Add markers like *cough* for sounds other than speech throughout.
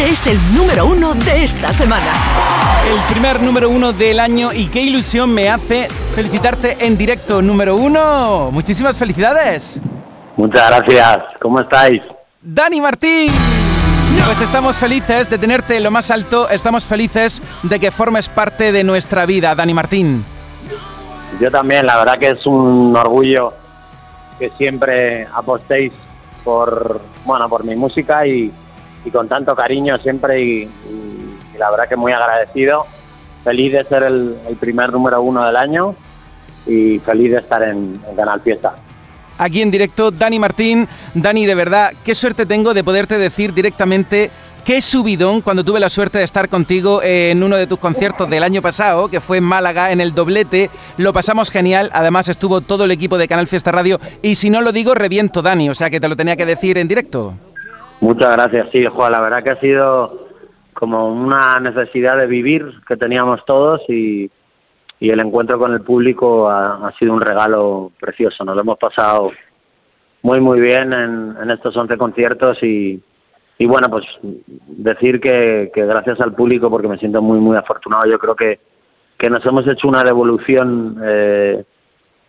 este es el número uno de esta semana. El primer número uno del año y qué ilusión me hace felicitarte en directo número uno. Muchísimas felicidades. Muchas gracias. ¿Cómo estáis? Dani Martín. Pues estamos felices de tenerte en lo más alto, estamos felices de que formes parte de nuestra vida, Dani Martín. Yo también, la verdad que es un orgullo que siempre apostéis por, bueno, por mi música y, con tanto cariño siempre y, la verdad que muy agradecido. Feliz de ser el, primer número uno del año y feliz de estar en Canal Fiesta aquí en directo. Dani Martín, Dani, de verdad, qué suerte tengo de poderte decir directamente qué subidón cuando tuve la suerte de estar contigo en uno de tus conciertos del año pasado, que fue en Málaga, en el doblete. Lo pasamos genial, además estuvo todo el equipo de Canal Fiesta Radio y si no lo digo, reviento Dani, o sea que te lo tenía que decir en directo. Muchas gracias, sí, Juan, la verdad que ha sido como una necesidad de vivir que teníamos todos y, el encuentro con el público ha, sido un regalo precioso. Nos lo hemos pasado muy, muy bien en, estos 11 conciertos y, y bueno, pues decir que, gracias al público, porque me siento muy, muy afortunado, yo creo que, que nos hemos hecho una devolución eh,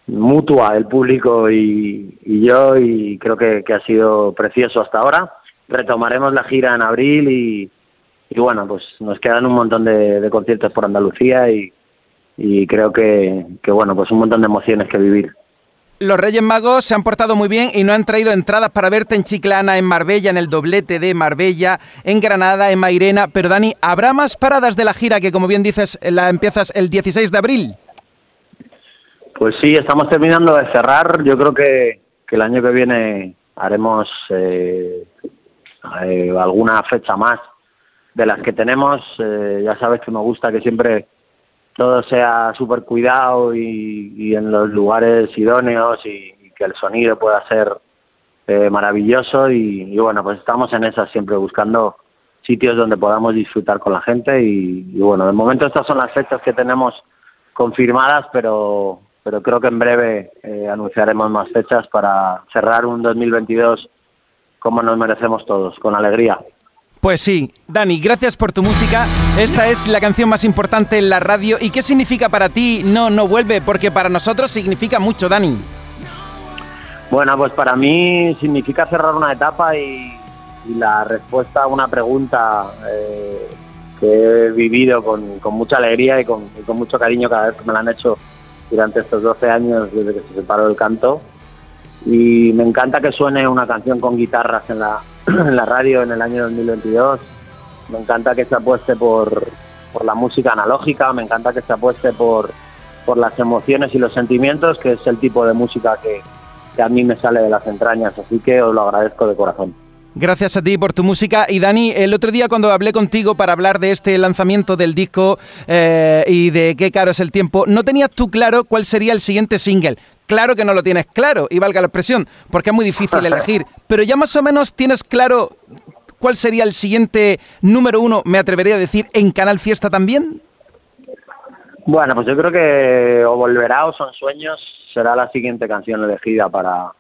mutua, el público y, yo, y creo que, ha sido precioso hasta ahora. Retomaremos la gira en abril y, y bueno, pues nos quedan un montón de conciertos por Andalucía y, y creo que, bueno, pues un montón de emociones que vivir. Los Reyes Magos se han portado muy bien y no han traído entradas para verte en Chiclana, en Marbella, en el doblete de Marbella, en Granada, en Mairena. Pero Dani, ¿habrá más paradas de la gira que, como bien dices, la empiezas el 16 de abril? Pues sí, estamos terminando de cerrar. Yo creo que, el año que viene haremos eh, eh, alguna fecha más de las que tenemos. Eh, ya sabes que me gusta que siempre todo sea súper cuidado y, en los lugares idóneos y, que el sonido pueda ser eh, maravilloso y, bueno, pues estamos en esas siempre buscando sitios donde podamos disfrutar con la gente y, bueno, de momento estas son las fechas que tenemos confirmadas, pero, pero creo que en breve anunciaremos más fechas para cerrar un 2022 como nos merecemos todos, con alegría. Pues sí, Dani, gracias por tu música. Esta es la canción más importante en la radio. ¿Y qué significa para ti No, no vuelve? Porque para nosotros significa mucho, Dani. Bueno, pues para mí significa cerrar una etapa y, la respuesta a una pregunta eh, que he vivido con, mucha alegría y con, mucho cariño cada vez que me la han hecho durante estos 12 años desde que se separó el canto. Y me encanta que suene una canción con guitarras en la, *clears throat* radio en el año 2022. Me encanta que se apueste por, por la música analógica, me encanta que se apueste por, por las emociones y los sentimientos, que es el tipo de música que, que a mí me sale de las entrañas. Así que os lo agradezco de corazón. Gracias a ti por tu música. Y Dani, el otro día cuando hablé contigo para hablar de este lanzamiento del disco eh, y de qué caro es el tiempo, no tenías tú claro cuál sería el siguiente single. Claro que no lo tienes claro, y valga la expresión, porque es muy difícil elegir. Pero ya más o menos tienes claro cuál sería el siguiente número uno, me atrevería a decir, en Canal Fiesta también. Bueno, pues yo creo que O Volverá o Son Sueños será la siguiente canción elegida para,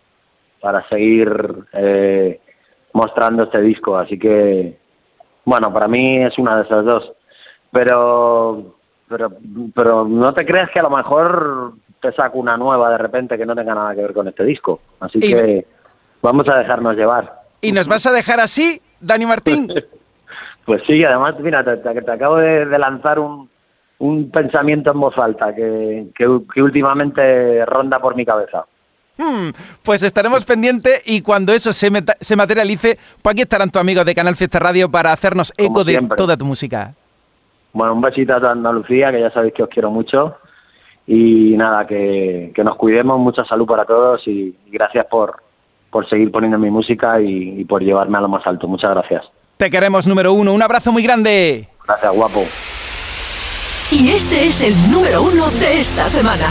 para seguir eh, mostrando este disco, así que bueno, para mí es una de esas dos. Pero pero pero no te creas que a lo mejor te saco una nueva de repente que no tenga nada que ver con este disco. Así que vamos a dejarnos llevar. ¿Y nos vas a dejar así, Dani Martín? *laughs* pues sí, además, mira, te, te, acabo de, lanzar un, un pensamiento en voz alta que, que últimamente ronda por mi cabeza. Hmm, pues estaremos pendientes y cuando eso se, se materialice, pues aquí estarán tus amigos de Canal Fiesta Radio para hacernos eco de toda tu música. Bueno, un besito a toda Andalucía, que ya sabéis que os quiero mucho. Y nada, que, nos cuidemos, mucha salud para todos y, gracias por, por seguir poniendo mi música y, y por llevarme a lo más alto. Muchas gracias. Te queremos, número uno. Un abrazo muy grande. Gracias, guapo. Y este es el número uno de esta semana.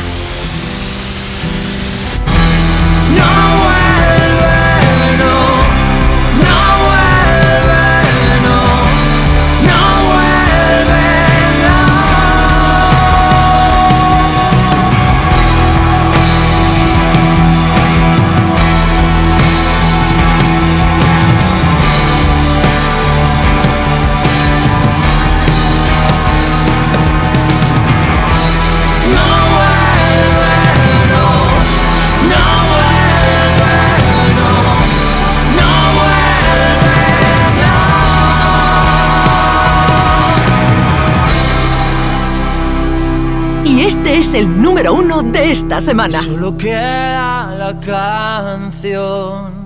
Y este es el número uno de esta semana. Solo queda la canción